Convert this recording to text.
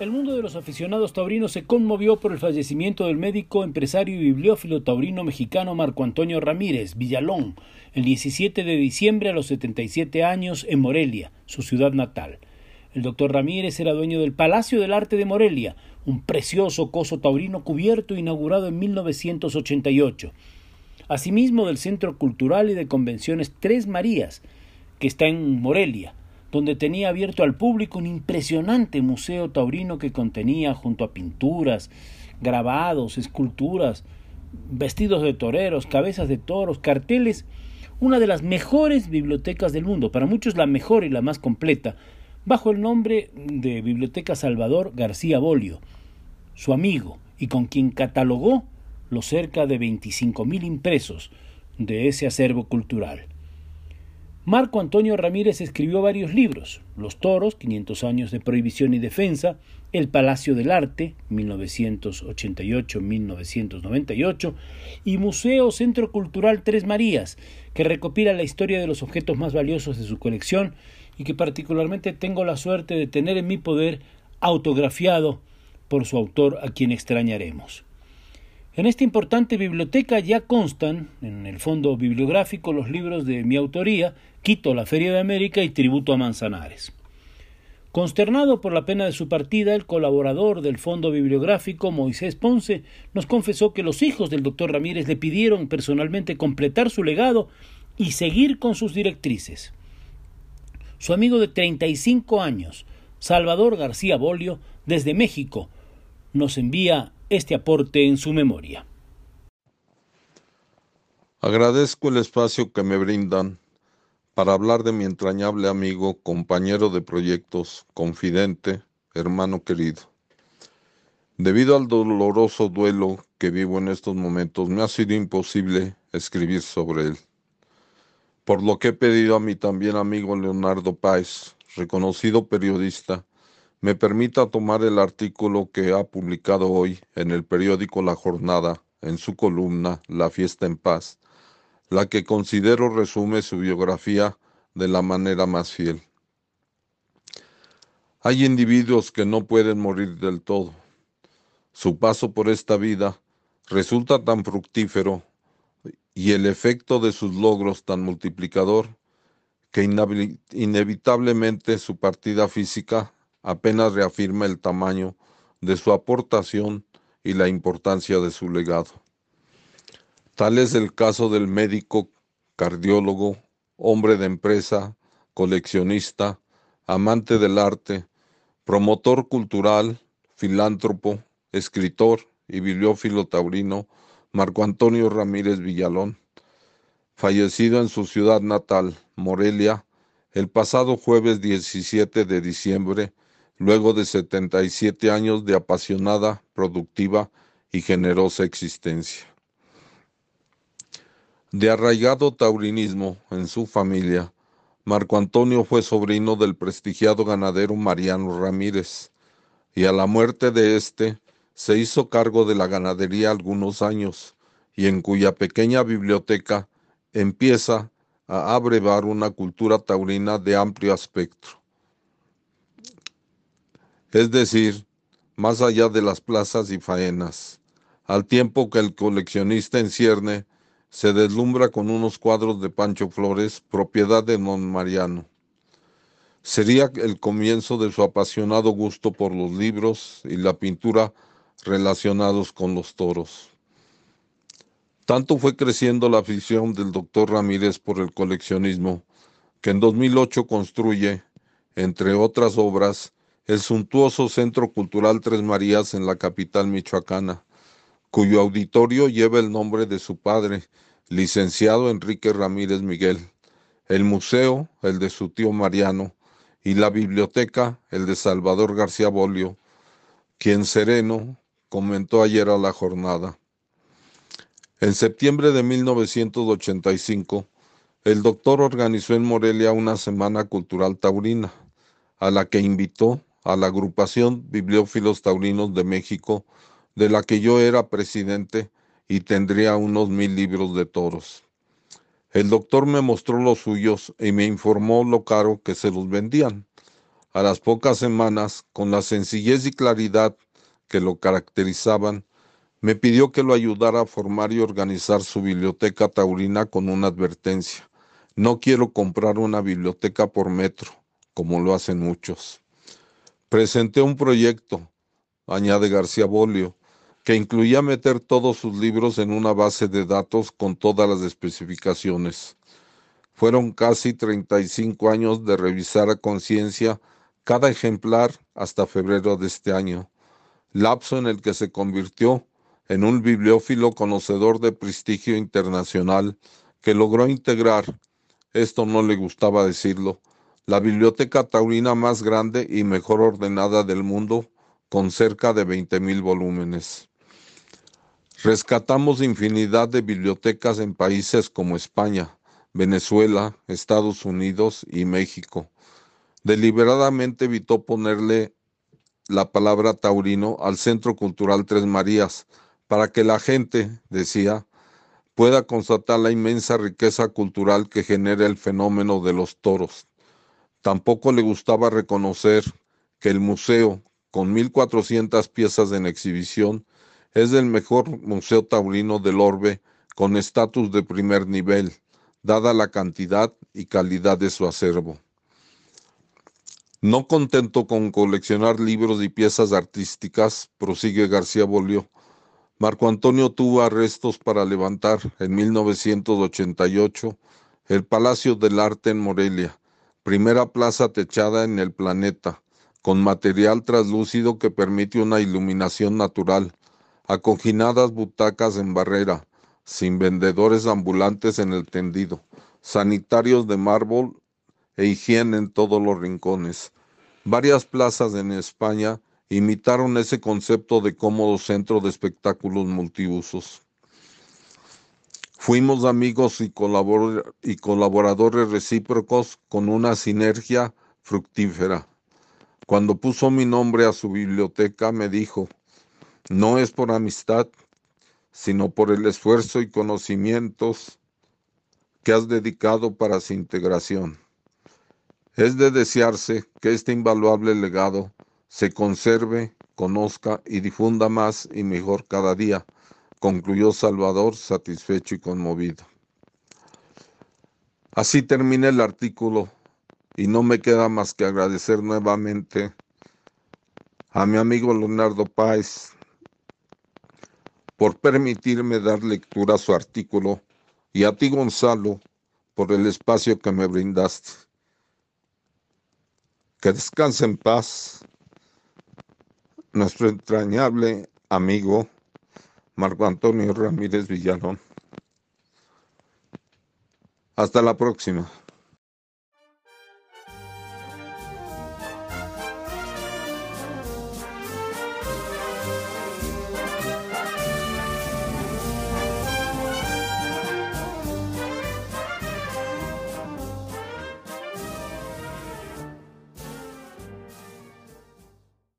El mundo de los aficionados taurinos se conmovió por el fallecimiento del médico, empresario y bibliófilo taurino mexicano Marco Antonio Ramírez Villalón el 17 de diciembre a los 77 años en Morelia, su ciudad natal. El doctor Ramírez era dueño del Palacio del Arte de Morelia, un precioso coso taurino cubierto inaugurado en 1988. Asimismo del Centro Cultural y de Convenciones Tres Marías, que está en Morelia, donde tenía abierto al público un impresionante museo taurino que contenía, junto a pinturas, grabados, esculturas, vestidos de toreros, cabezas de toros, carteles, una de las mejores bibliotecas del mundo, para muchos la mejor y la más completa, bajo el nombre de Biblioteca Salvador García Bolio, su amigo, y con quien catalogó los cerca de veinticinco mil impresos de ese acervo cultural. Marco Antonio Ramírez escribió varios libros, Los Toros, 500 años de prohibición y defensa, El Palacio del Arte, 1988-1998, y Museo Centro Cultural Tres Marías, que recopila la historia de los objetos más valiosos de su colección y que particularmente tengo la suerte de tener en mi poder autografiado por su autor a quien extrañaremos. En esta importante biblioteca ya constan, en el fondo bibliográfico, los libros de mi autoría, Quito, la Feria de América y Tributo a Manzanares. Consternado por la pena de su partida, el colaborador del fondo bibliográfico, Moisés Ponce, nos confesó que los hijos del doctor Ramírez le pidieron personalmente completar su legado y seguir con sus directrices. Su amigo de 35 años, Salvador García Bolio, desde México, nos envía este aporte en su memoria. Agradezco el espacio que me brindan para hablar de mi entrañable amigo, compañero de proyectos, confidente, hermano querido. Debido al doloroso duelo que vivo en estos momentos, me ha sido imposible escribir sobre él. Por lo que he pedido a mi también amigo Leonardo Páez, reconocido periodista, me permita tomar el artículo que ha publicado hoy en el periódico La Jornada, en su columna La Fiesta en Paz, la que considero resume su biografía de la manera más fiel. Hay individuos que no pueden morir del todo. Su paso por esta vida resulta tan fructífero y el efecto de sus logros tan multiplicador que inevitablemente su partida física apenas reafirma el tamaño de su aportación y la importancia de su legado. Tal es el caso del médico, cardiólogo, hombre de empresa, coleccionista, amante del arte, promotor cultural, filántropo, escritor y bibliófilo taurino, Marco Antonio Ramírez Villalón, fallecido en su ciudad natal, Morelia, el pasado jueves 17 de diciembre luego de 77 años de apasionada, productiva y generosa existencia. De arraigado taurinismo en su familia, Marco Antonio fue sobrino del prestigiado ganadero Mariano Ramírez, y a la muerte de éste se hizo cargo de la ganadería algunos años, y en cuya pequeña biblioteca empieza a abrevar una cultura taurina de amplio espectro es decir, más allá de las plazas y faenas, al tiempo que el coleccionista en cierne se deslumbra con unos cuadros de Pancho Flores, propiedad de Don Mariano. Sería el comienzo de su apasionado gusto por los libros y la pintura relacionados con los toros. Tanto fue creciendo la afición del doctor Ramírez por el coleccionismo, que en 2008 construye, entre otras obras, el suntuoso Centro Cultural Tres Marías en la capital michoacana, cuyo auditorio lleva el nombre de su padre, licenciado Enrique Ramírez Miguel, el museo, el de su tío Mariano, y la biblioteca, el de Salvador García Bolio, quien sereno comentó ayer a la jornada. En septiembre de 1985, el doctor organizó en Morelia una semana cultural taurina, a la que invitó a la agrupación Bibliófilos Taurinos de México, de la que yo era presidente y tendría unos mil libros de toros. El doctor me mostró los suyos y me informó lo caro que se los vendían. A las pocas semanas, con la sencillez y claridad que lo caracterizaban, me pidió que lo ayudara a formar y organizar su biblioteca taurina con una advertencia. No quiero comprar una biblioteca por metro, como lo hacen muchos. Presenté un proyecto, añade García Bolio, que incluía meter todos sus libros en una base de datos con todas las especificaciones. Fueron casi 35 años de revisar a conciencia cada ejemplar hasta febrero de este año, lapso en el que se convirtió en un bibliófilo conocedor de prestigio internacional que logró integrar esto no le gustaba decirlo, la biblioteca taurina más grande y mejor ordenada del mundo, con cerca de 20.000 volúmenes. Rescatamos infinidad de bibliotecas en países como España, Venezuela, Estados Unidos y México. Deliberadamente evitó ponerle la palabra taurino al Centro Cultural Tres Marías, para que la gente, decía, pueda constatar la inmensa riqueza cultural que genera el fenómeno de los toros. Tampoco le gustaba reconocer que el museo, con 1.400 piezas en exhibición, es el mejor museo taurino del orbe con estatus de primer nivel, dada la cantidad y calidad de su acervo. No contento con coleccionar libros y piezas artísticas, prosigue García Bolio, Marco Antonio tuvo arrestos para levantar en 1988 el Palacio del Arte en Morelia, primera plaza techada en el planeta, con material translúcido que permite una iluminación natural, acoginadas butacas en barrera, sin vendedores ambulantes en el tendido, sanitarios de mármol e higiene en todos los rincones. Varias plazas en España imitaron ese concepto de cómodo centro de espectáculos multiusos. Fuimos amigos y, y colaboradores recíprocos con una sinergia fructífera. Cuando puso mi nombre a su biblioteca me dijo, no es por amistad, sino por el esfuerzo y conocimientos que has dedicado para su integración. Es de desearse que este invaluable legado se conserve, conozca y difunda más y mejor cada día, concluyó Salvador satisfecho y conmovido. Así termina el artículo y no me queda más que agradecer nuevamente a mi amigo Leonardo Páez por permitirme dar lectura a su artículo y a ti Gonzalo por el espacio que me brindaste. Que descanse en paz nuestro entrañable amigo Marco Antonio Ramírez Villalón. Hasta la próxima.